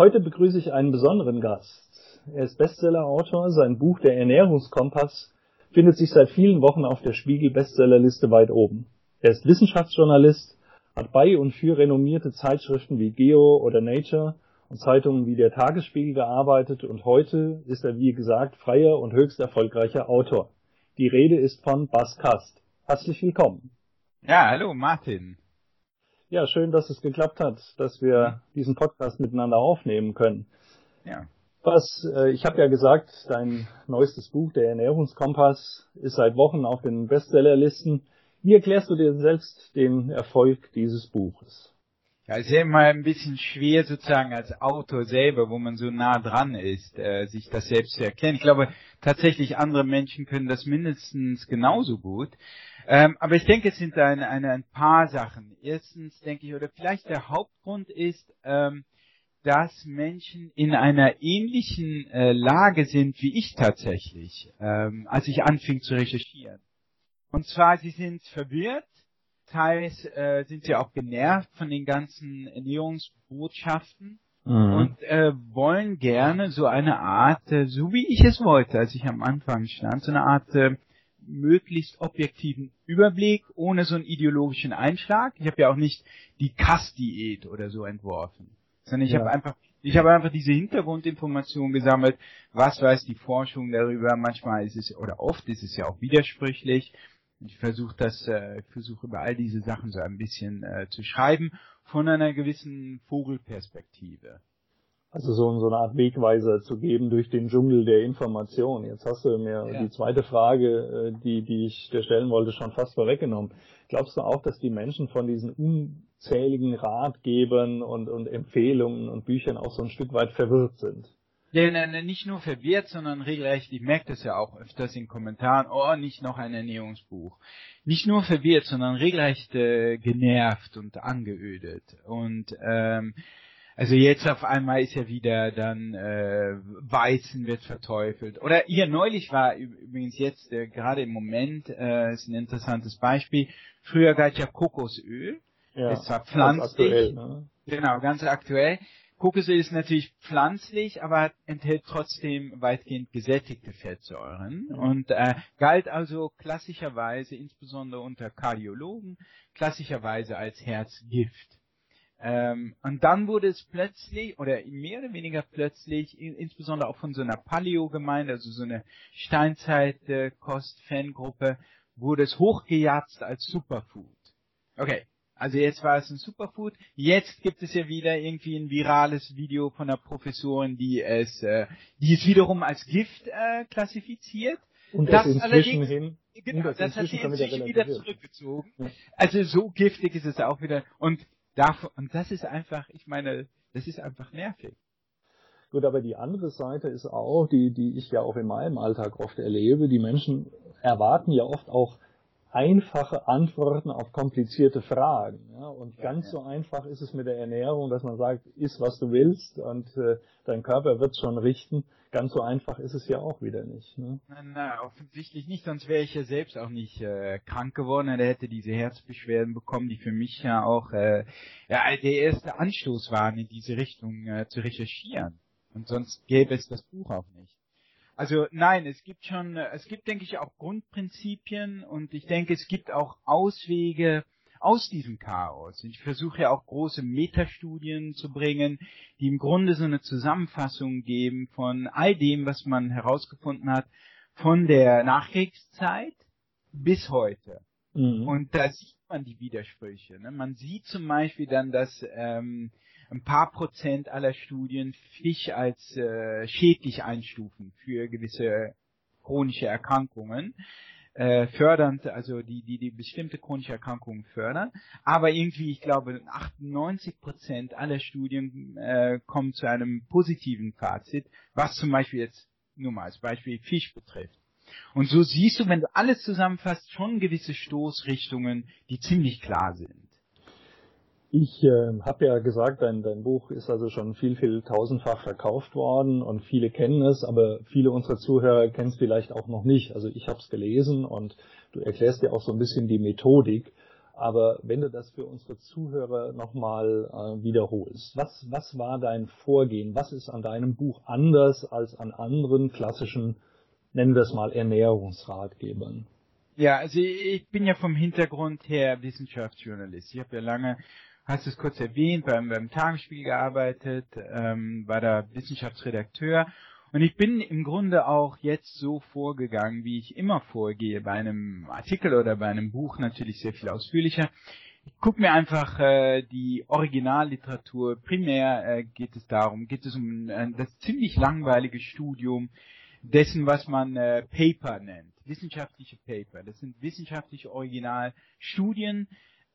Heute begrüße ich einen besonderen Gast. Er ist Bestsellerautor. Sein Buch Der Ernährungskompass findet sich seit vielen Wochen auf der Spiegel Bestsellerliste weit oben. Er ist Wissenschaftsjournalist, hat bei und für renommierte Zeitschriften wie Geo oder Nature und Zeitungen wie der Tagesspiegel gearbeitet und heute ist er, wie gesagt, freier und höchst erfolgreicher Autor. Die Rede ist von Bas Kast. Herzlich willkommen. Ja, hallo Martin. Ja, schön, dass es geklappt hat, dass wir diesen Podcast miteinander aufnehmen können. Ja. Was, äh, ich habe ja gesagt, dein neuestes Buch, der Ernährungskompass, ist seit Wochen auf den Bestsellerlisten. Wie erklärst du dir selbst den Erfolg dieses Buches? Ja, es ist ja immer ein bisschen schwer sozusagen als Autor selber, wo man so nah dran ist, äh, sich das selbst zu erklären. Ich glaube, tatsächlich andere Menschen können das mindestens genauso gut. Ähm, aber ich denke, es sind ein, ein, ein paar Sachen. Erstens denke ich, oder vielleicht der Hauptgrund ist, ähm, dass Menschen in einer ähnlichen äh, Lage sind wie ich tatsächlich, ähm, als ich anfing zu recherchieren. Und zwar, sie sind verwirrt, teils äh, sind sie auch genervt von den ganzen Ernährungsbotschaften mhm. und äh, wollen gerne so eine Art, äh, so wie ich es wollte, als ich am Anfang stand, so eine Art äh, möglichst objektiven Überblick, ohne so einen ideologischen Einschlag. Ich habe ja auch nicht die Kass-Diät oder so entworfen, sondern ich ja. habe einfach ich habe einfach diese Hintergrundinformation gesammelt. Was weiß die Forschung darüber? Manchmal ist es oder oft ist es ja auch widersprüchlich. Ich versuche das, äh, versuche über all diese Sachen so ein bisschen äh, zu schreiben von einer gewissen Vogelperspektive. Also so, so eine Art Wegweiser zu geben durch den Dschungel der Information. Jetzt hast du mir ja. die zweite Frage, äh, die, die ich dir stellen wollte, schon fast vorweggenommen. Glaubst du auch, dass die Menschen von diesen unzähligen Ratgebern und, und Empfehlungen und Büchern auch so ein Stück weit verwirrt sind? Ja, nicht nur verwirrt, sondern regelrecht, ich merke das ja auch öfters in Kommentaren, oh, nicht noch ein Ernährungsbuch. Nicht nur verwirrt, sondern regelrecht äh, genervt und angeödet. Und ähm, also jetzt auf einmal ist ja wieder dann äh, Weizen wird verteufelt. Oder hier neulich war übrigens jetzt äh, gerade im Moment äh, ist ein interessantes Beispiel. Früher galt ja Kokosöl. Ja, es war pflanzlich. Aktuell, ne? Genau, ganz aktuell. Kokosöl ist natürlich pflanzlich, aber enthält trotzdem weitgehend gesättigte Fettsäuren ja. und äh, galt also klassischerweise, insbesondere unter Kardiologen, klassischerweise als Herzgift. Ähm, und dann wurde es plötzlich, oder mehr oder weniger plötzlich, in, insbesondere auch von so einer Paleo-Gemeinde, also so eine Steinzeit-Kost-Fangruppe, wurde es hochgejatzt als Superfood. Okay, also jetzt war es ein Superfood. Jetzt gibt es ja wieder irgendwie ein virales Video von einer Professorin, die es, äh, die es wiederum als Gift äh, klassifiziert. Und das, das inzwischen hin. Genau, das, das hat sie inzwischen wieder, wieder zurückgezogen. Ja. Also so giftig ist es auch wieder. Und Davon, und das ist einfach, ich meine, das ist einfach nervig. Gut, aber die andere Seite ist auch, die, die ich ja auch in meinem Alltag oft erlebe, die Menschen erwarten ja oft auch einfache Antworten auf komplizierte Fragen. Ja? Und ja, ganz ja. so einfach ist es mit der Ernährung, dass man sagt, iss was du willst und äh, dein Körper wird schon richten. Ganz so einfach ist es ja auch wieder nicht. Ne? Na, na, offensichtlich nicht, sonst wäre ich ja selbst auch nicht äh, krank geworden oder hätte diese Herzbeschwerden bekommen, die für mich ja auch äh, ja, der erste Anstoß waren, in diese Richtung äh, zu recherchieren. Und sonst gäbe es das Buch auch nicht. Also nein, es gibt schon, es gibt, denke ich, auch Grundprinzipien und ich denke, es gibt auch Auswege aus diesem Chaos. Ich versuche ja auch große Metastudien zu bringen, die im Grunde so eine Zusammenfassung geben von all dem, was man herausgefunden hat, von der Nachkriegszeit bis heute. Mhm. Und da sieht man die Widersprüche. Ne? Man sieht zum Beispiel dann, dass ähm, ein paar Prozent aller Studien Fisch als äh, schädlich einstufen für gewisse chronische Erkrankungen. Äh, fördernd, also die, die, die bestimmte chronische Erkrankungen fördern. Aber irgendwie, ich glaube, 98 Prozent aller Studien äh, kommen zu einem positiven Fazit, was zum Beispiel jetzt nur mal als Beispiel Fisch betrifft. Und so siehst du, wenn du alles zusammenfasst, schon gewisse Stoßrichtungen, die ziemlich klar sind. Ich äh, habe ja gesagt, dein, dein Buch ist also schon viel, viel tausendfach verkauft worden und viele kennen es, aber viele unserer Zuhörer kennen es vielleicht auch noch nicht. Also ich habe es gelesen und du erklärst ja auch so ein bisschen die Methodik. Aber wenn du das für unsere Zuhörer nochmal äh, wiederholst, was, was war dein Vorgehen? Was ist an deinem Buch anders als an anderen klassischen, nennen wir es mal, Ernährungsratgebern? Ja, also ich bin ja vom Hintergrund her Wissenschaftsjournalist. Ich habe ja lange hast es kurz erwähnt, beim, beim Tagesspiel gearbeitet, ähm, war da Wissenschaftsredakteur. Und ich bin im Grunde auch jetzt so vorgegangen, wie ich immer vorgehe, bei einem Artikel oder bei einem Buch natürlich sehr viel ausführlicher. Ich gucke mir einfach äh, die Originalliteratur, primär äh, geht es darum, geht es um äh, das ziemlich langweilige Studium dessen, was man äh, Paper nennt, wissenschaftliche Paper. Das sind wissenschaftliche Originalstudien,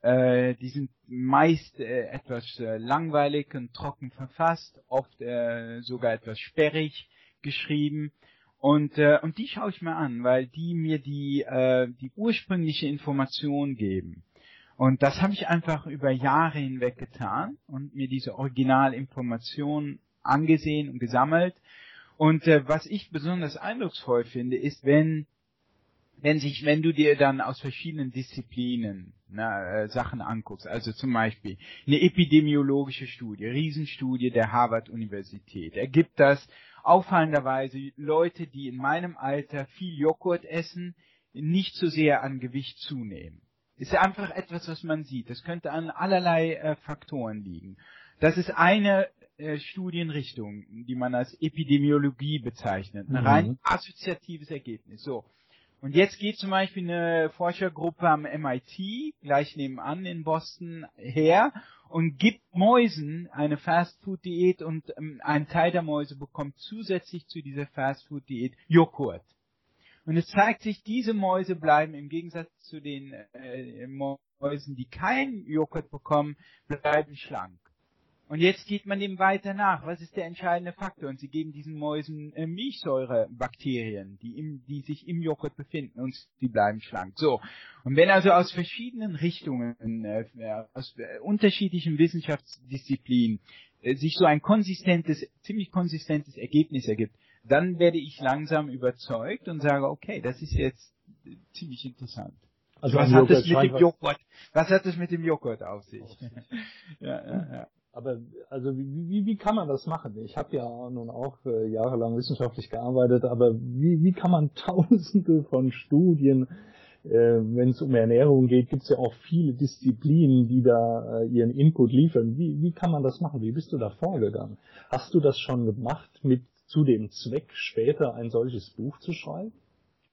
äh, die sind meist äh, etwas äh, langweilig und trocken verfasst, oft äh, sogar etwas sperrig geschrieben. Und, äh, und die schaue ich mir an, weil die mir die, äh, die ursprüngliche Information geben. Und das habe ich einfach über Jahre hinweg getan und mir diese Originalinformation angesehen und gesammelt. Und äh, was ich besonders eindrucksvoll finde, ist, wenn wenn sich, wenn du dir dann aus verschiedenen Disziplinen na, äh, Sachen anguckst, also zum Beispiel eine epidemiologische Studie, Riesenstudie der Harvard-Universität, ergibt das auffallenderweise Leute, die in meinem Alter viel Joghurt essen, nicht so sehr an Gewicht zunehmen. Ist einfach etwas, was man sieht. Das könnte an allerlei äh, Faktoren liegen. Das ist eine äh, Studienrichtung, die man als Epidemiologie bezeichnet. Ein mhm. rein assoziatives Ergebnis. So. Und jetzt geht zum Beispiel eine Forschergruppe am MIT, gleich nebenan in Boston, her und gibt Mäusen eine Fastfood-Diät und ähm, ein Teil der Mäuse bekommt zusätzlich zu dieser Fastfood-Diät Joghurt. Und es zeigt sich, diese Mäuse bleiben im Gegensatz zu den äh, Mäusen, die keinen Joghurt bekommen, bleiben schlank. Und jetzt geht man dem weiter nach. Was ist der entscheidende Faktor? Und sie geben diesen Mäusen äh, Milchsäurebakterien, die, im, die sich im Joghurt befinden und sie bleiben schlank. So. Und wenn also aus verschiedenen Richtungen, äh, aus äh, unterschiedlichen Wissenschaftsdisziplinen äh, sich so ein konsistentes, ziemlich konsistentes Ergebnis ergibt, dann werde ich langsam überzeugt und sage, okay, das ist jetzt ziemlich interessant. Also was hat es mit dem Joghurt, was hat es mit dem Joghurt auf sich? ja, ja, ja. Aber also wie, wie, wie kann man das machen? Ich habe ja nun auch äh, jahrelang wissenschaftlich gearbeitet, aber wie, wie kann man tausende von Studien, äh, wenn es um Ernährung geht, gibt es ja auch viele Disziplinen, die da äh, ihren Input liefern. Wie, wie kann man das machen? Wie bist du da vorgegangen? Hast du das schon gemacht mit zu dem Zweck, später ein solches Buch zu schreiben?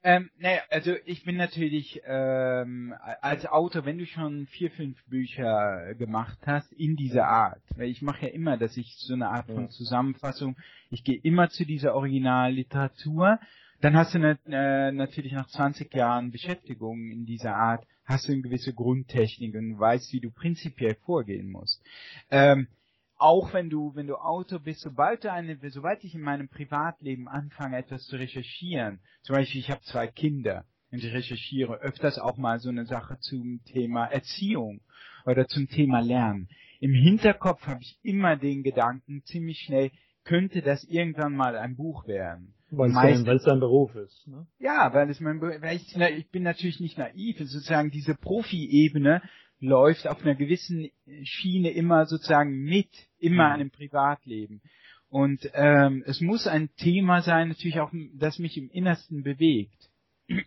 Ähm, naja, also ich bin natürlich ähm, als Autor, wenn du schon vier, fünf Bücher gemacht hast, in dieser Art, weil ich mache ja immer, dass ich so eine Art von Zusammenfassung, ich gehe immer zu dieser Originalliteratur, dann hast du ne, äh, natürlich nach 20 Jahren Beschäftigung in dieser Art, hast du eine gewisse Grundtechnik und weißt, wie du prinzipiell vorgehen musst. Ähm, auch wenn du, wenn du Autor bist, sobald du eine, sobald ich in meinem Privatleben anfange, etwas zu recherchieren, zum Beispiel ich habe zwei Kinder und ich recherchiere öfters auch mal so eine Sache zum Thema Erziehung oder zum Thema Lernen. Im Hinterkopf habe ich immer den Gedanken, ziemlich schnell, könnte das irgendwann mal ein Buch werden. Weil es dein Beruf ist. Ne? Ja, weil es mein Beruf, weil ich, ich bin natürlich nicht naiv. Sozusagen diese Profi-Ebene läuft auf einer gewissen Schiene immer sozusagen mit, immer mhm. einem Privatleben. Und ähm, es muss ein Thema sein, natürlich auch, das mich im Innersten bewegt.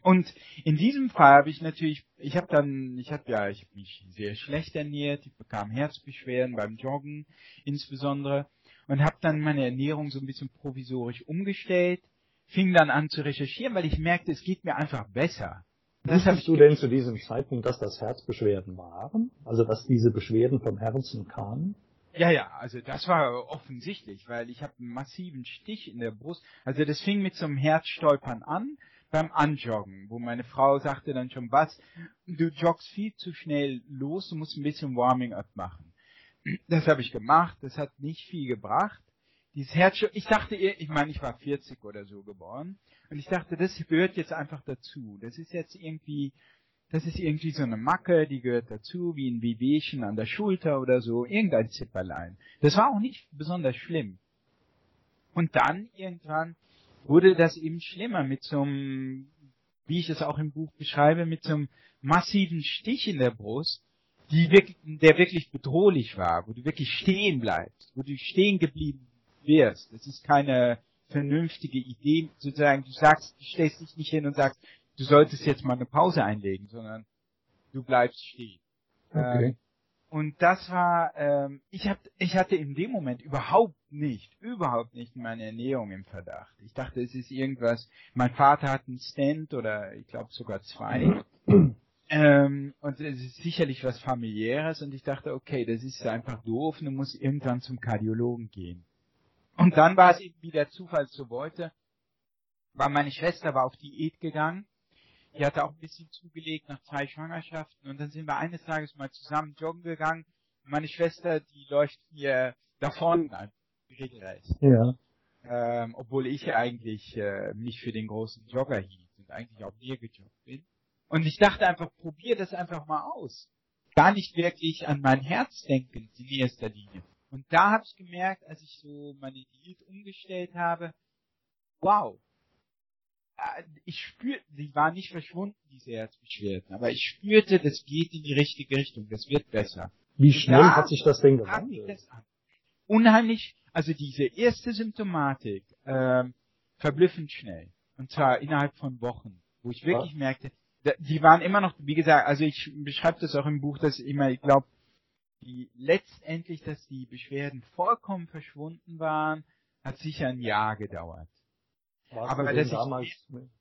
Und in diesem Fall habe ich natürlich, ich habe dann, ich habe ja, ich hab mich sehr schlecht ernährt, ich bekam Herzbeschwerden beim Joggen insbesondere und habe dann meine Ernährung so ein bisschen provisorisch umgestellt, fing dann an zu recherchieren, weil ich merkte, es geht mir einfach besser. Wusstest du denn zu diesem Zeitpunkt, dass das Herzbeschwerden waren? Also dass diese Beschwerden vom Herzen kamen? Ja, ja, also das war offensichtlich, weil ich habe einen massiven Stich in der Brust. Also das fing mit so einem Herzstolpern an. beim Anjoggen, wo meine Frau sagte dann schon, was, du joggst viel zu schnell los, du musst ein bisschen Warming-up machen. Das habe ich gemacht, das hat nicht viel gebracht. Dieses Herz, ich dachte, ich meine, ich war 40 oder so geboren, und ich dachte, das gehört jetzt einfach dazu. Das ist jetzt irgendwie, das ist irgendwie so eine Macke, die gehört dazu, wie ein Wehwehchen an der Schulter oder so, irgendein Zipperlein. Das war auch nicht besonders schlimm. Und dann irgendwann wurde das eben schlimmer mit so einem, wie ich es auch im Buch beschreibe, mit so einem massiven Stich in der Brust, die wirklich, der wirklich bedrohlich war, wo du wirklich stehen bleibst, wo du stehen geblieben wirst. Das ist keine vernünftige Idee, sozusagen, du sagst, du stellst dich nicht hin und sagst, du solltest jetzt mal eine Pause einlegen, sondern du bleibst stehen. Okay. Ähm, und das war, ähm, ich, hab, ich hatte in dem Moment überhaupt nicht, überhaupt nicht meine Ernährung im Verdacht. Ich dachte, es ist irgendwas, mein Vater hat einen Stand oder ich glaube sogar zwei. ähm, und es ist sicherlich was familiäres und ich dachte, okay, das ist einfach doof, du musst irgendwann zum Kardiologen gehen. Und dann war es eben, wie der Zufall so wollte, war meine Schwester war auf Diät gegangen die hatte auch ein bisschen zugelegt nach zwei Schwangerschaften und dann sind wir eines Tages mal zusammen joggen gegangen. Meine Schwester, die läuft mir davon an, regelrecht. Ja. Ähm, obwohl ich eigentlich äh, mich für den großen Jogger hielt und eigentlich auch mehr gejoggt bin. Und ich dachte einfach, probier das einfach mal aus. Gar nicht wirklich an mein Herz denken in erster Linie. Und da habe ich gemerkt, als ich so meine Diät umgestellt habe, wow, äh, ich spürte, sie war nicht verschwunden, diese Herzbeschwerden, aber ich spürte, das geht in die richtige Richtung, das wird besser. Wie schnell da hat sich das denn gewandelt? Unheimlich, also diese erste Symptomatik, ähm, verblüffend schnell. Und zwar innerhalb von Wochen, wo ich wirklich Was? merkte, die waren immer noch, wie gesagt, also ich beschreibe das auch im Buch, dass immer, ich glaube, die letztendlich, dass die Beschwerden vollkommen verschwunden waren, hat sicher ein Jahr gedauert. Warst aber du damals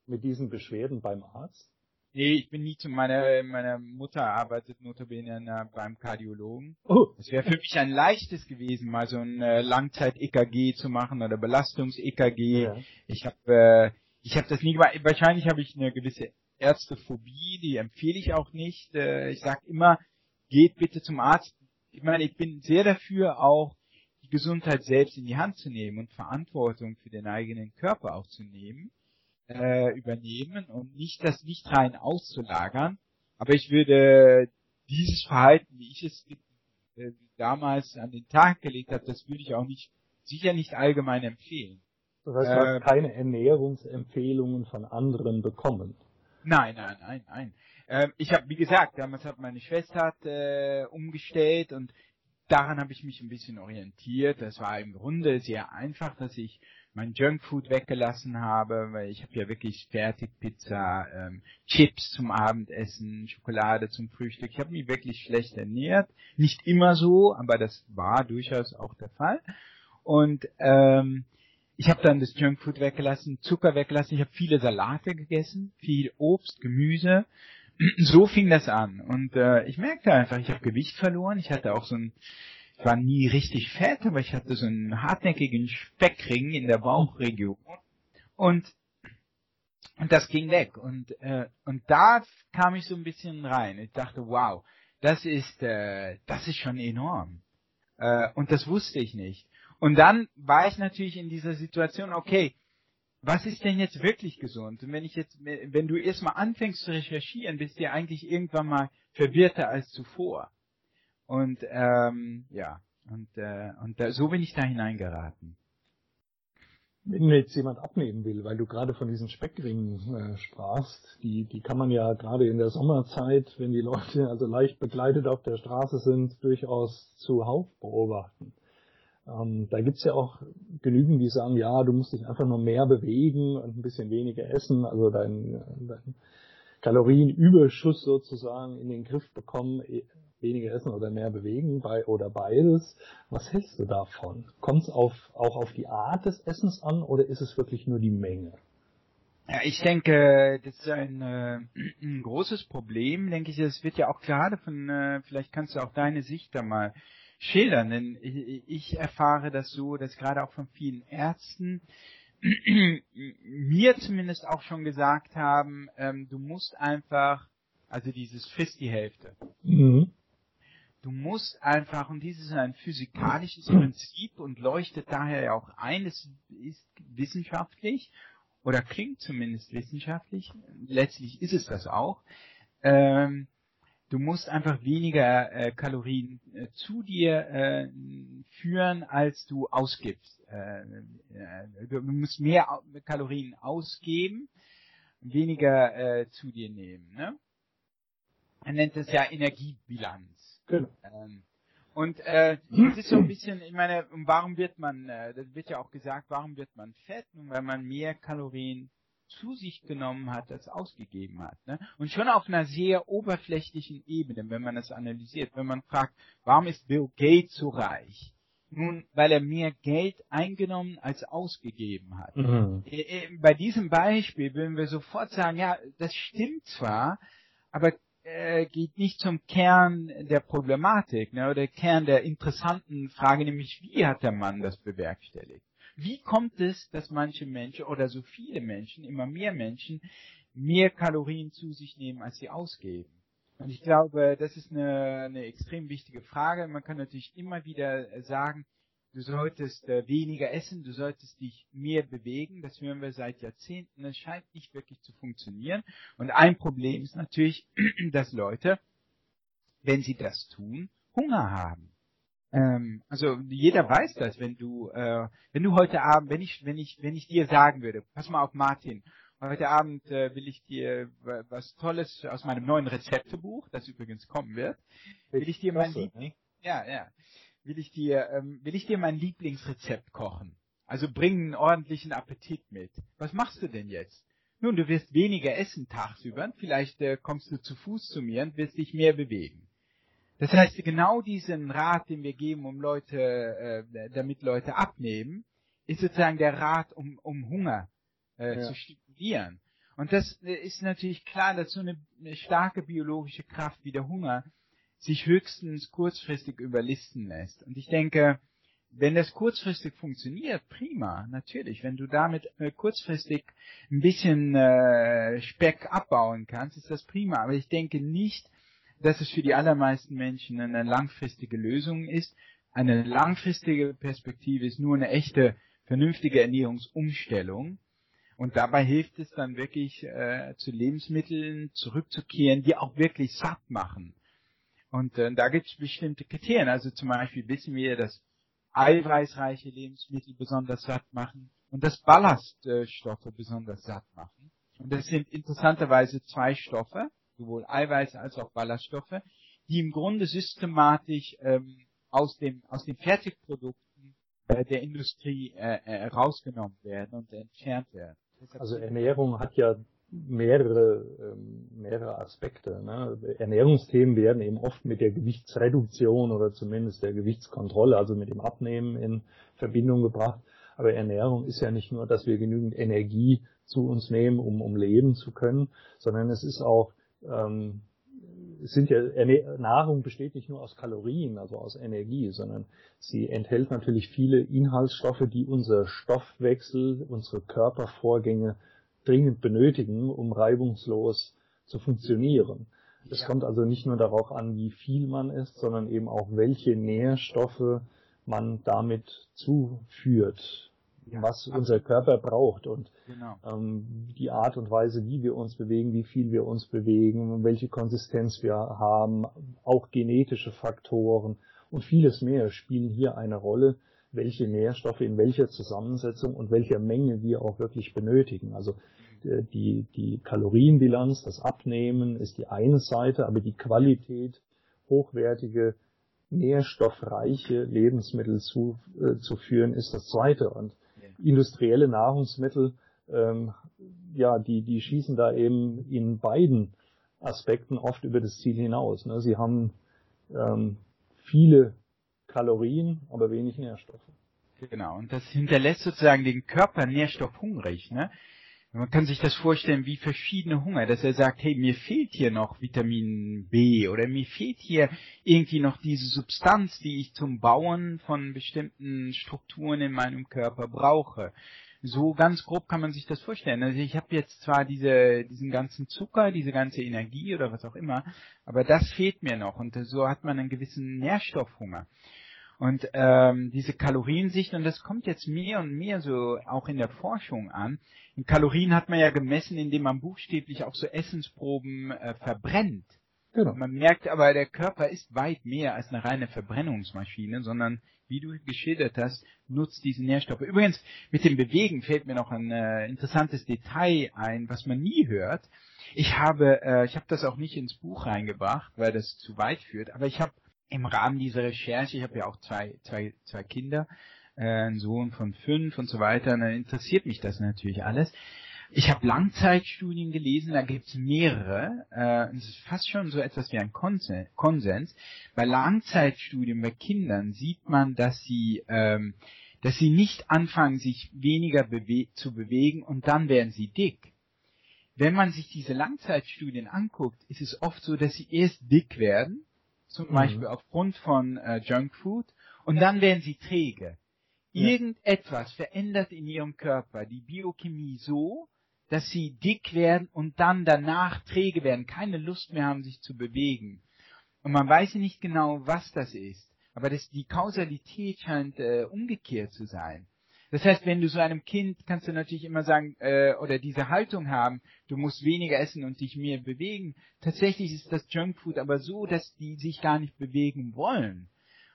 mit diesen Beschwerden beim Arzt? Nee, ich bin nie zu meiner, meine Mutter arbeitet notabene beim Kardiologen. Oh. Es wäre für mich ein leichtes gewesen, mal so ein äh, Langzeit-EKG zu machen oder Belastungs-EKG. Ja. Ich habe äh, ich habe das nie gemacht. Wahrscheinlich habe ich eine gewisse Ärztephobie, die empfehle ich auch nicht. Äh, ich sage immer, geht bitte zum Arzt. Ich meine, ich bin sehr dafür auch die Gesundheit selbst in die Hand zu nehmen und Verantwortung für den eigenen Körper auch zu nehmen, äh, übernehmen und nicht das nicht rein auszulagern. Aber ich würde dieses Verhalten, wie ich es äh, damals an den Tag gelegt habe, das würde ich auch nicht, sicher nicht allgemein empfehlen. Das heißt, du äh, hast keine Ernährungsempfehlungen von anderen bekommen. Nein, nein, nein, nein. Ähm, ich habe, wie gesagt, damals hat meine Schwester hat, äh, umgestellt und daran habe ich mich ein bisschen orientiert. Das war im Grunde sehr einfach, dass ich mein Junkfood weggelassen habe, weil ich habe ja wirklich Fertigpizza, ähm, Chips zum Abendessen, Schokolade zum Frühstück. Ich habe mich wirklich schlecht ernährt. Nicht immer so, aber das war durchaus auch der Fall. Und ähm, ich habe dann das Junkfood weggelassen, Zucker weggelassen. Ich habe viele Salate gegessen, viel Obst, Gemüse so fing das an. Und äh, ich merkte einfach, ich habe Gewicht verloren. Ich hatte auch so ein, ich war nie richtig fett, aber ich hatte so einen hartnäckigen Speckring in der Bauchregion. Und und das ging weg. Und äh, und da kam ich so ein bisschen rein. Ich dachte, wow, das ist äh, das ist schon enorm. Äh, und das wusste ich nicht. Und dann war ich natürlich in dieser Situation, okay, was ist denn jetzt wirklich gesund? Und wenn ich jetzt, wenn du erstmal anfängst zu recherchieren, bist du ja eigentlich irgendwann mal verwirrter als zuvor. Und ähm, ja, und, äh, und da, so bin ich da hineingeraten. Wenn mir jetzt jemand abnehmen will, weil du gerade von diesen Speckringen äh, sprachst, die, die kann man ja gerade in der Sommerzeit, wenn die Leute also leicht begleitet auf der Straße sind, durchaus zuhauf beobachten. Ähm, da gibt's ja auch genügend, die sagen, ja, du musst dich einfach nur mehr bewegen und ein bisschen weniger essen, also deinen dein Kalorienüberschuss sozusagen in den Griff bekommen, e, weniger essen oder mehr bewegen bei, oder beides. Was hältst du davon? Kommt es auf, auch auf die Art des Essens an oder ist es wirklich nur die Menge? Ja, ich denke, das ist ein, äh, ein großes Problem, denke ich. Es wird ja auch gerade von, äh, vielleicht kannst du auch deine Sicht da mal schildern, denn ich, erfahre das so, dass gerade auch von vielen Ärzten mir zumindest auch schon gesagt haben, ähm, du musst einfach, also dieses frisst die Hälfte. Mhm. Du musst einfach, und dieses ist ein physikalisches Prinzip und leuchtet daher ja auch ein, es ist wissenschaftlich oder klingt zumindest wissenschaftlich, letztlich ist es das auch, ähm, du musst einfach weniger äh, Kalorien äh, zu dir äh, führen, als du ausgibst. Äh, äh, du musst mehr Kalorien ausgeben, weniger äh, zu dir nehmen. Ne? Er nennt es ja Energiebilanz. Genau. Ähm, und äh, das ist so ein bisschen, ich meine, warum wird man, äh, das wird ja auch gesagt, warum wird man fett? Nun, weil man mehr Kalorien zu sich genommen hat, als ausgegeben hat. Ne? Und schon auf einer sehr oberflächlichen Ebene, wenn man das analysiert, wenn man fragt, warum ist Bill Gates so reich? Nun, weil er mehr Geld eingenommen als ausgegeben hat. Mhm. Äh, äh, bei diesem Beispiel würden wir sofort sagen, ja, das stimmt zwar, aber äh, geht nicht zum Kern der Problematik, ne, oder Kern der interessanten Frage, nämlich wie hat der Mann das bewerkstelligt? Wie kommt es, dass manche Menschen oder so viele Menschen, immer mehr Menschen, mehr Kalorien zu sich nehmen, als sie ausgeben? Und ich glaube, das ist eine, eine extrem wichtige Frage. Man kann natürlich immer wieder sagen, du solltest äh, weniger essen, du solltest dich mehr bewegen. Das hören wir seit Jahrzehnten. Das scheint nicht wirklich zu funktionieren. Und ein Problem ist natürlich, dass Leute, wenn sie das tun, Hunger haben. Ähm, also jeder weiß das, wenn du, äh, wenn du heute Abend, wenn ich, wenn ich, wenn ich dir sagen würde, pass mal auf Martin, heute Abend äh, will ich dir was Tolles aus meinem neuen Rezeptebuch, das übrigens kommen wird, will ich dir mein Liebling, ja, ja, will ich dir, ähm, will ich dir mein Lieblingsrezept kochen. Also bring einen ordentlichen Appetit mit. Was machst du denn jetzt? Nun, du wirst weniger essen tagsüber, vielleicht äh, kommst du zu Fuß zu mir und wirst dich mehr bewegen. Das heißt, genau diesen Rat, den wir geben, um Leute, äh, damit Leute abnehmen, ist sozusagen der Rat, um, um Hunger äh, ja. zu stimulieren. Und das äh, ist natürlich klar, dass so eine, eine starke biologische Kraft wie der Hunger sich höchstens kurzfristig überlisten lässt. Und ich denke, wenn das kurzfristig funktioniert, prima, natürlich. Wenn du damit äh, kurzfristig ein bisschen äh, Speck abbauen kannst, ist das prima. Aber ich denke nicht, dass es für die allermeisten Menschen eine langfristige Lösung ist. Eine langfristige Perspektive ist nur eine echte, vernünftige Ernährungsumstellung. Und dabei hilft es dann wirklich, äh, zu Lebensmitteln zurückzukehren, die auch wirklich satt machen. Und äh, da gibt es bestimmte Kriterien. Also zum Beispiel wissen wir, dass eiweißreiche Lebensmittel besonders satt machen und dass Ballaststoffe besonders satt machen. Und das sind interessanterweise zwei Stoffe, sowohl Eiweiß als auch Ballaststoffe, die im Grunde systematisch ähm, aus, dem, aus den Fertigprodukten äh, der Industrie äh, äh, rausgenommen werden und entfernt werden. Also Ernährung hat ja mehrere, ähm, mehrere Aspekte. Ne? Ernährungsthemen werden eben oft mit der Gewichtsreduktion oder zumindest der Gewichtskontrolle, also mit dem Abnehmen in Verbindung gebracht. Aber Ernährung ist ja nicht nur, dass wir genügend Energie zu uns nehmen, um, um leben zu können, sondern es ist auch, ähm, sind ja, Nahrung besteht nicht nur aus Kalorien, also aus Energie, sondern sie enthält natürlich viele Inhaltsstoffe, die unser Stoffwechsel, unsere Körpervorgänge dringend benötigen, um reibungslos zu funktionieren. Es ja. kommt also nicht nur darauf an, wie viel man isst, sondern eben auch, welche Nährstoffe man damit zuführt, ja, was unser Körper braucht und genau. ähm, die Art und Weise, wie wir uns bewegen, wie viel wir uns bewegen, welche Konsistenz wir haben, auch genetische Faktoren und vieles mehr spielen hier eine Rolle, welche Nährstoffe in welcher Zusammensetzung und welcher Menge wir auch wirklich benötigen. Also äh, die, die Kalorienbilanz, das Abnehmen ist die eine Seite, aber die Qualität, hochwertige, nährstoffreiche Lebensmittel zu, äh, zu führen, ist das zweite. Und. Industrielle Nahrungsmittel, ähm, ja, die, die schießen da eben in beiden Aspekten oft über das Ziel hinaus. Ne? Sie haben ähm, viele Kalorien, aber wenig Nährstoffe. Genau, und das hinterlässt sozusagen den Körper nährstoffhungrig. Ne? Man kann sich das vorstellen wie verschiedene Hunger, dass er sagt, hey, mir fehlt hier noch Vitamin B oder mir fehlt hier irgendwie noch diese Substanz, die ich zum Bauen von bestimmten Strukturen in meinem Körper brauche. So ganz grob kann man sich das vorstellen. Also ich habe jetzt zwar diese, diesen ganzen Zucker, diese ganze Energie oder was auch immer, aber das fehlt mir noch und so hat man einen gewissen Nährstoffhunger. Und ähm, diese Kaloriensicht, und das kommt jetzt mehr und mehr so auch in der Forschung an. In Kalorien hat man ja gemessen, indem man buchstäblich auch so Essensproben äh, verbrennt. Genau. Man merkt aber, der Körper ist weit mehr als eine reine Verbrennungsmaschine, sondern, wie du geschildert hast, nutzt diese Nährstoffe. Übrigens, mit dem Bewegen fällt mir noch ein äh, interessantes Detail ein, was man nie hört. Ich habe, äh, ich habe das auch nicht ins Buch reingebracht, weil das zu weit führt, aber ich habe im Rahmen dieser Recherche, ich habe ja auch zwei, zwei, zwei Kinder, äh, einen Sohn von fünf und so weiter, und dann interessiert mich das natürlich alles. Ich habe Langzeitstudien gelesen, da gibt es mehrere. Äh, es ist fast schon so etwas wie ein Konsens. Bei Langzeitstudien bei Kindern sieht man, dass sie, ähm, dass sie nicht anfangen, sich weniger bewe zu bewegen und dann werden sie dick. Wenn man sich diese Langzeitstudien anguckt, ist es oft so, dass sie erst dick werden zum mhm. Beispiel aufgrund von äh, Junkfood, und dann werden sie träge. Irgendetwas verändert in ihrem Körper die Biochemie so, dass sie dick werden und dann danach träge werden, keine Lust mehr haben, sich zu bewegen. Und man weiß nicht genau, was das ist. Aber das, die Kausalität scheint äh, umgekehrt zu sein. Das heißt, wenn du so einem Kind kannst du natürlich immer sagen, äh, oder diese Haltung haben, du musst weniger essen und dich mehr bewegen. Tatsächlich ist das Junkfood aber so, dass die sich gar nicht bewegen wollen.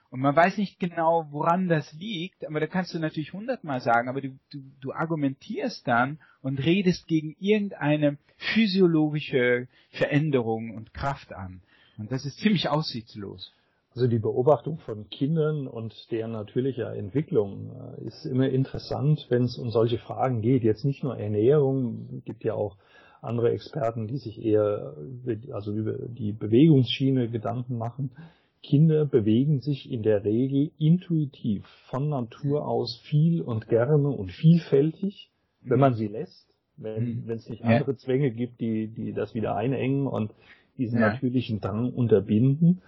Und man weiß nicht genau, woran das liegt, aber da kannst du natürlich hundertmal sagen, aber du, du, du argumentierst dann und redest gegen irgendeine physiologische Veränderung und Kraft an. Und das ist ziemlich aussichtslos. Also die Beobachtung von Kindern und deren natürlicher Entwicklung äh, ist immer interessant, wenn es um solche Fragen geht. Jetzt nicht nur Ernährung, gibt ja auch andere Experten, die sich eher also über die Bewegungsschiene Gedanken machen. Kinder bewegen sich in der Regel intuitiv von Natur aus viel und gerne und vielfältig, wenn man sie lässt, wenn mhm. es nicht andere Zwänge gibt, die, die das wieder einengen und diesen ja. natürlichen Drang unterbinden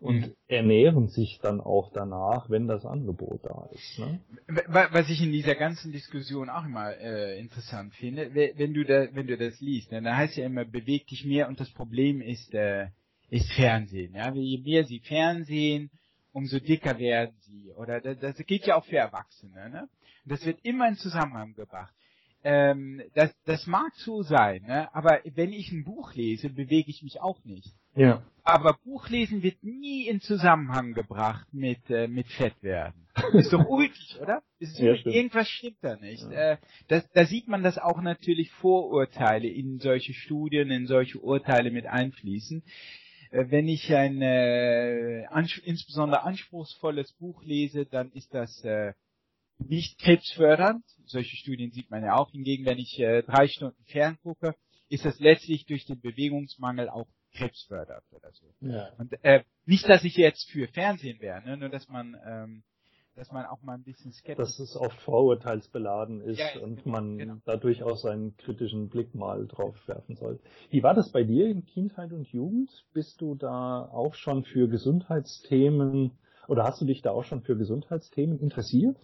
und mhm. ernähren sich dann auch danach, wenn das Angebot da ist. Ne? Was ich in dieser ganzen Diskussion auch immer äh, interessant finde, wenn du da, wenn du das liest, ne, dann heißt ja immer, beweg dich mehr und das Problem ist, äh, ist Fernsehen. Ja? Je mehr sie Fernsehen, umso dicker werden sie. Oder das, geht ja auch für Erwachsene. Ne? Das wird immer in Zusammenhang gebracht. Ähm, das, das mag so sein, ne? aber wenn ich ein Buch lese, bewege ich mich auch nicht. Ja. Aber Buchlesen wird nie in Zusammenhang gebracht mit, äh, mit Fettwerden. Ist doch ulkig, oder? Ist, ja, stimmt. Irgendwas stimmt da nicht. Ja. Äh, das, da sieht man, dass auch natürlich Vorurteile in solche Studien, in solche Urteile mit einfließen. Äh, wenn ich ein äh, ans insbesondere anspruchsvolles Buch lese, dann ist das äh, nicht krebsfördernd. Solche Studien sieht man ja auch. Hingegen, wenn ich äh, drei Stunden ferngucke, ist das letztlich durch den Bewegungsmangel auch Krebs fördert oder so. Ja. Und äh, nicht, dass ich jetzt für Fernsehen wäre, ne? nur dass man ähm, dass man auch mal ein bisschen skeptisch Dass es oft vorurteilsbeladen ist ja, und genau, man genau. da durchaus einen kritischen Blick mal drauf werfen soll. Wie war das bei dir in Kindheit und Jugend? Bist du da auch schon für Gesundheitsthemen oder hast du dich da auch schon für Gesundheitsthemen interessiert?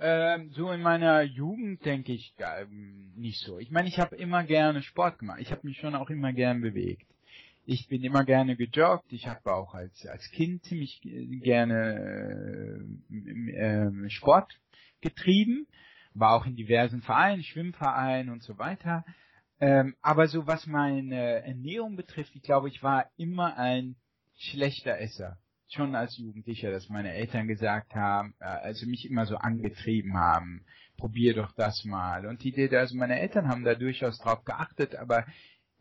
Ähm, so in meiner Jugend denke ich ähm, nicht so. Ich meine, ich habe immer gerne Sport gemacht. Ich habe mich schon auch immer gern bewegt. Ich bin immer gerne gejoggt. Ich habe auch als als Kind ziemlich gerne äh, äh, Sport getrieben. War auch in diversen Vereinen, Schwimmvereinen und so weiter. Ähm, aber so was meine Ernährung betrifft, ich glaube, ich war immer ein schlechter Esser schon als Jugendlicher, dass meine Eltern gesagt haben, äh, also mich immer so angetrieben haben, probier doch das mal. Und die, also meine Eltern haben da durchaus drauf geachtet, aber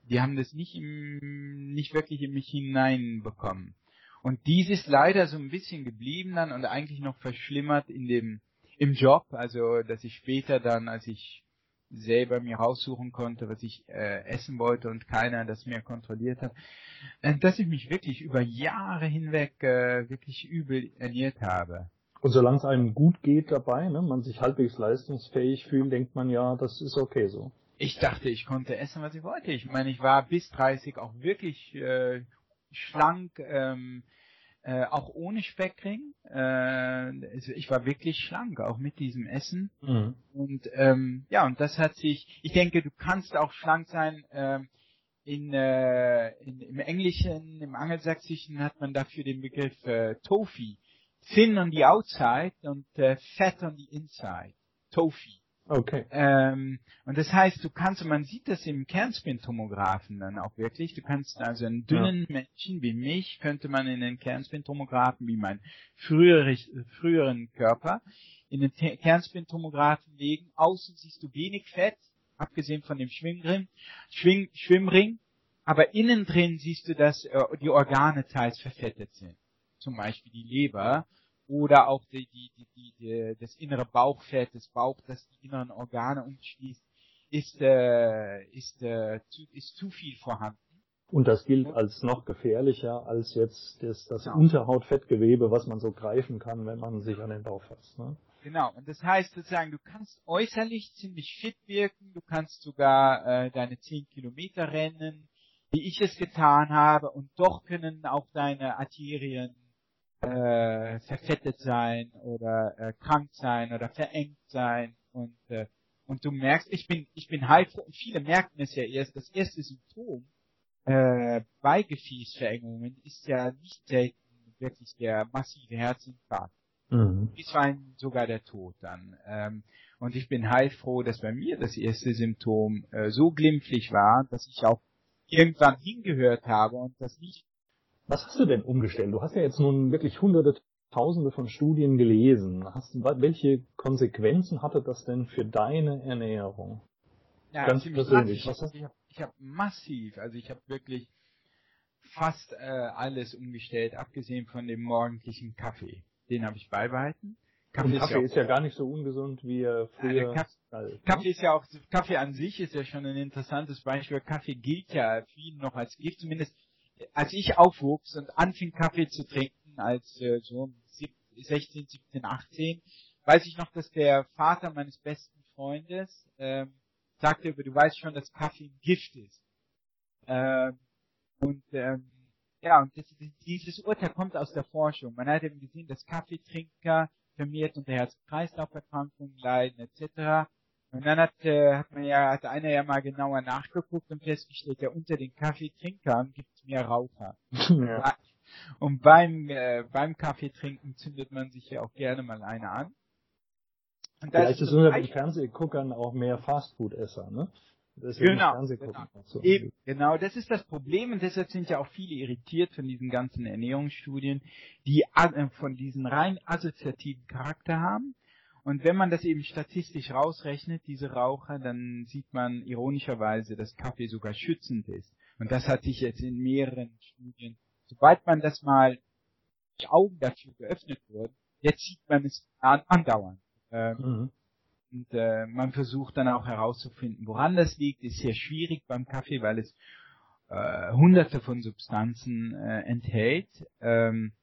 die haben das nicht im, nicht wirklich in mich hineinbekommen. Und dies ist leider so ein bisschen geblieben dann und eigentlich noch verschlimmert in dem, im Job, also, dass ich später dann, als ich selber mir raussuchen konnte, was ich äh, essen wollte und keiner das mehr kontrolliert hat, äh, dass ich mich wirklich über Jahre hinweg äh, wirklich übel ernährt habe. Und solange es einem gut geht dabei, ne, man sich halbwegs leistungsfähig fühlt, denkt man ja, das ist okay so. Ich dachte, ich konnte essen, was ich wollte. Ich meine, ich war bis 30 auch wirklich äh, schlank, ähm, äh, auch ohne Speckring. Äh, ich war wirklich schlank, auch mit diesem Essen. Mhm. Und ähm, ja, und das hat sich, ich denke, du kannst auch schlank sein. Äh, in, äh, in, im Englischen, im Angelsächsischen hat man dafür den Begriff äh, Tofi. Thin on the outside und äh, fat on the inside. Tofi. Okay. Ähm, und das heißt, du kannst, und man sieht das im Kernspintomographen dann auch wirklich, du kannst also einen dünnen ja. Menschen wie mich, könnte man in den Kernspintomographen, wie mein früherig, früheren Körper, in den Kernspintomographen legen. Außen siehst du wenig Fett, abgesehen von dem Schwimmring, Schwing, Schwimmring, aber innen drin siehst du, dass äh, die Organe teils verfettet sind. Zum Beispiel die Leber oder auch die, die, die, die, das innere Bauchfett, das Bauch, das die inneren Organe umschließt, ist, äh, ist, äh, zu, ist zu viel vorhanden. Und das gilt als noch gefährlicher als jetzt das, das genau. Unterhautfettgewebe, was man so greifen kann, wenn man sich an den Bauch fasst. Ne? Genau, und das heißt sozusagen, du kannst äußerlich ziemlich fit wirken, du kannst sogar äh, deine 10 Kilometer rennen, wie ich es getan habe, und doch können auch deine Arterien äh, verfettet sein oder äh, krank sein oder verengt sein und äh, und du merkst, ich bin ich bin heilfroh und viele merken es ja erst, das erste Symptom äh, bei Gefäßverengungen ist ja nicht selten wirklich der massive Herzinfarkt. Mhm. Bisweilen sogar der Tod dann. Ähm, und ich bin heilfroh, dass bei mir das erste Symptom äh, so glimpflich war, dass ich auch irgendwann hingehört habe und das nicht was hast du denn umgestellt? Du hast ja jetzt nun wirklich hunderte, tausende von Studien gelesen. Hast, welche Konsequenzen hatte das denn für deine Ernährung? Ja, Ganz persönlich. Was hast ich habe hab massiv, also ich habe wirklich fast äh, alles umgestellt, abgesehen von dem morgendlichen Kaffee. Den habe ich beibehalten. Kaffee, Kaffee ist, ja, ist, ja, gar nicht so ungesund wie äh, früher. Kaffee, ne? Kaffee ist ja auch, Kaffee an sich ist ja schon ein interessantes Beispiel. Kaffee gilt ja vielen noch als Gift, zumindest als ich aufwuchs und anfing Kaffee zu trinken, als äh, so 16, 17, 18, weiß ich noch, dass der Vater meines besten Freundes ähm, sagte, du weißt schon, dass Kaffee ein Gift ist. Ähm, und ähm, ja, und das, dieses Urteil kommt aus der Forschung. Man hat eben gesehen, dass Kaffeetrinker vermehrt unter Herz-Kreislauf-Erkrankungen leiden etc. Und dann hat, äh, hat man ja, hat einer ja mal genauer nachgeguckt und festgestellt, ja, unter den Kaffeetrinkern gibt es mehr Raucher. Ja. Und beim, äh, beim Kaffeetrinken zündet man sich ja auch gerne mal eine an. Und Vielleicht ist es unter den Fernsehguckern auch mehr Fastfood-Esser, ne? Genau, genau. So Eben, genau, das ist das Problem und deshalb sind ja auch viele irritiert von diesen ganzen Ernährungsstudien, die äh, von diesen rein assoziativen Charakter haben und wenn man das eben statistisch rausrechnet, diese Raucher, dann sieht man ironischerweise, dass Kaffee sogar schützend ist. Und das hat sich jetzt in mehreren Studien, sobald man das mal die Augen dafür geöffnet wurden, jetzt sieht man es an, andauernd. Ähm, mhm. Und äh, man versucht dann auch herauszufinden, woran das liegt. Ist sehr schwierig beim Kaffee, weil es äh, hunderte von Substanzen äh, enthält. Ähm,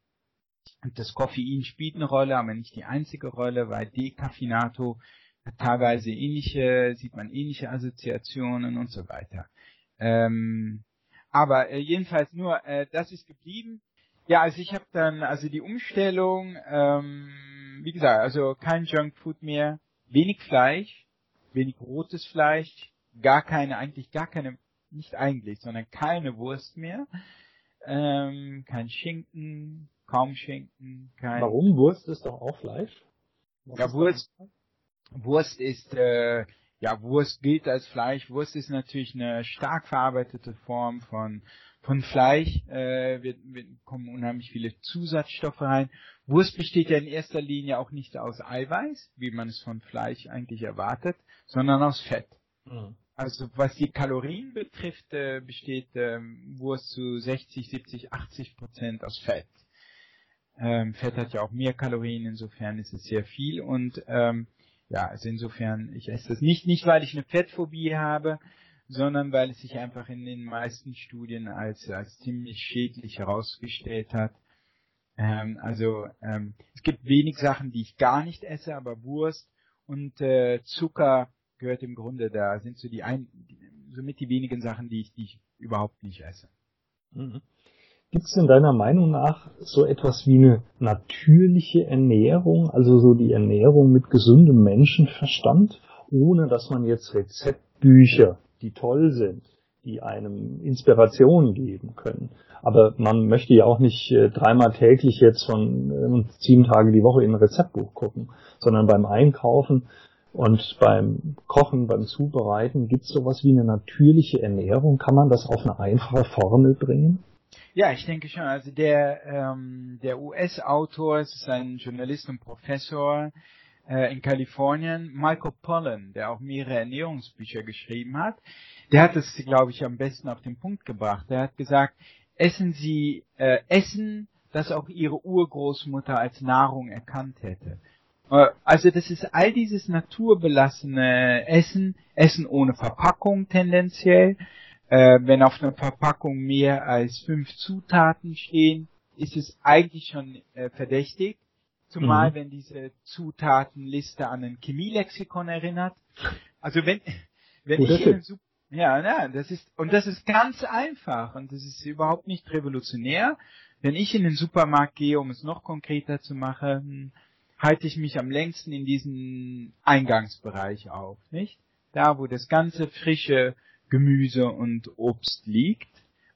das Koffein spielt eine Rolle, aber nicht die einzige Rolle, weil Decaffeinato teilweise ähnliche, sieht man ähnliche Assoziationen und so weiter. Ähm, aber äh, jedenfalls nur, äh, das ist geblieben. Ja, also ich habe dann, also die Umstellung, ähm, wie gesagt, also kein Junkfood mehr, wenig Fleisch, wenig rotes Fleisch, gar keine, eigentlich gar keine, nicht eigentlich, sondern keine Wurst mehr, ähm, kein Schinken, kaum Schinken, kein. Warum? Wurst ist doch auch Fleisch. Was ja, Wurst, Wurst ist, äh, ja, Wurst gilt als Fleisch. Wurst ist natürlich eine stark verarbeitete Form von von Fleisch. Äh, wir, wir kommen unheimlich viele Zusatzstoffe rein. Wurst besteht ja in erster Linie auch nicht aus Eiweiß, wie man es von Fleisch eigentlich erwartet, sondern aus Fett. Mhm. Also was die Kalorien betrifft, äh, besteht äh, Wurst zu 60, 70, 80 Prozent aus Fett. Ähm, Fett hat ja auch mehr Kalorien, insofern ist es sehr viel und ähm, ja, also insofern, ich esse das nicht, nicht weil ich eine Fettphobie habe, sondern weil es sich einfach in den meisten Studien als, als ziemlich schädlich herausgestellt hat. Ähm, also ähm, es gibt wenig Sachen, die ich gar nicht esse, aber Wurst und äh, Zucker gehört im Grunde da, sind so die ein, somit die wenigen Sachen, die ich, die ich überhaupt nicht esse. Mhm. Gibt es denn deiner Meinung nach so etwas wie eine natürliche Ernährung, also so die Ernährung mit gesundem Menschenverstand, ohne dass man jetzt Rezeptbücher, die toll sind, die einem Inspiration geben können. Aber man möchte ja auch nicht äh, dreimal täglich jetzt von äh, sieben Tage die Woche in ein Rezeptbuch gucken, sondern beim Einkaufen und beim Kochen, beim Zubereiten gibt es sowas wie eine natürliche Ernährung. Kann man das auf eine einfache Formel bringen? Ja, ich denke schon. Also der, ähm, der US-Autor, es ist ein Journalist und Professor äh, in Kalifornien, Michael Pollan, der auch mehrere Ernährungsbücher geschrieben hat, der hat es, glaube ich, am besten auf den Punkt gebracht. Der hat gesagt, essen Sie äh, Essen, das auch Ihre Urgroßmutter als Nahrung erkannt hätte. Äh, also das ist all dieses naturbelassene Essen, Essen ohne Verpackung tendenziell. Äh, wenn auf einer Verpackung mehr als fünf Zutaten stehen, ist es eigentlich schon äh, verdächtig. Zumal mhm. wenn diese Zutatenliste an ein Chemielexikon erinnert. Also wenn, wenn ich in den Super ja, na, das ist, und das ist ganz einfach und das ist überhaupt nicht revolutionär. Wenn ich in den Supermarkt gehe, um es noch konkreter zu machen, halte ich mich am längsten in diesem Eingangsbereich auf, nicht? Da, wo das ganze frische Gemüse und Obst liegt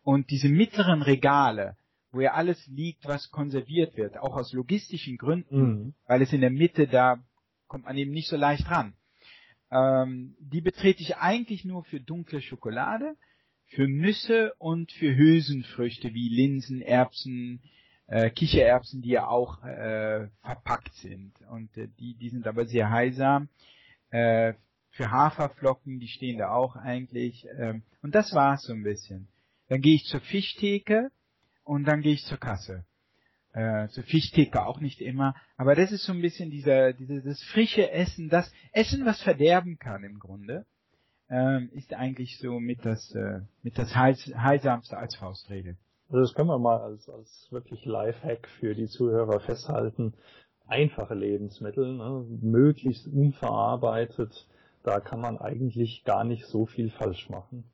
und diese mittleren Regale, wo ja alles liegt, was konserviert wird, auch aus logistischen Gründen, mhm. weil es in der Mitte da kommt man eben nicht so leicht ran. Ähm, die betrete ich eigentlich nur für dunkle Schokolade, für Nüsse und für Hülsenfrüchte wie Linsen, Erbsen, äh, Kichererbsen, die ja auch äh, verpackt sind. Und äh, die, die sind aber sehr heilsam. Äh, für Haferflocken, die stehen da auch eigentlich. Ähm, und das war's so ein bisschen. Dann gehe ich zur Fischtheke und dann gehe ich zur Kasse äh, so Fischtheke auch nicht immer, aber das ist so ein bisschen dieser, das frische Essen, das Essen, was verderben kann im Grunde, ähm, ist eigentlich so mit das äh, mit das Heils, heilsamste als Faustregel. Also das können wir mal als als wirklich Lifehack für die Zuhörer festhalten. Einfache Lebensmittel, ne, möglichst unverarbeitet, da kann man eigentlich gar nicht so viel falsch machen.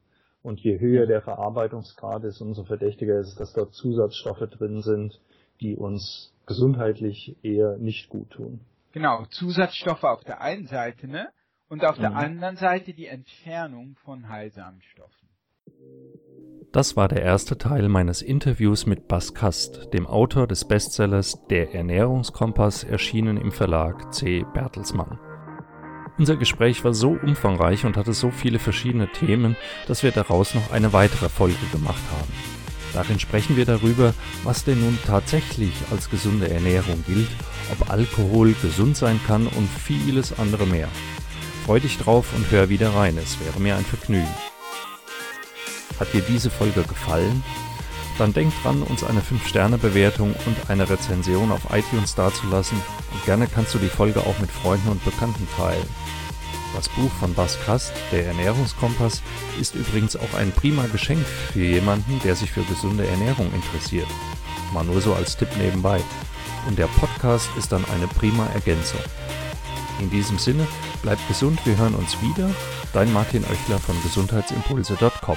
Und je höher der Verarbeitungsgrad ist, umso verdächtiger ist es, dass dort Zusatzstoffe drin sind, die uns gesundheitlich eher nicht gut tun. Genau, Zusatzstoffe auf der einen Seite, ne? Und auf mhm. der anderen Seite die Entfernung von heilsamen Stoffen. Das war der erste Teil meines Interviews mit Bas Kast, dem Autor des Bestsellers Der Ernährungskompass, erschienen im Verlag C. Bertelsmann. Unser Gespräch war so umfangreich und hatte so viele verschiedene Themen, dass wir daraus noch eine weitere Folge gemacht haben. Darin sprechen wir darüber, was denn nun tatsächlich als gesunde Ernährung gilt, ob Alkohol gesund sein kann und vieles andere mehr. Freu dich drauf und hör wieder rein, es wäre mir ein Vergnügen. Hat dir diese Folge gefallen? Dann denk dran, uns eine 5-Sterne-Bewertung und eine Rezension auf iTunes dazulassen und gerne kannst du die Folge auch mit Freunden und Bekannten teilen. Das Buch von Bas Kast, Der Ernährungskompass, ist übrigens auch ein prima Geschenk für jemanden, der sich für gesunde Ernährung interessiert. Mal nur so als Tipp nebenbei. Und der Podcast ist dann eine prima Ergänzung. In diesem Sinne, bleibt gesund, wir hören uns wieder. Dein Martin Oechler von gesundheitsimpulse.com.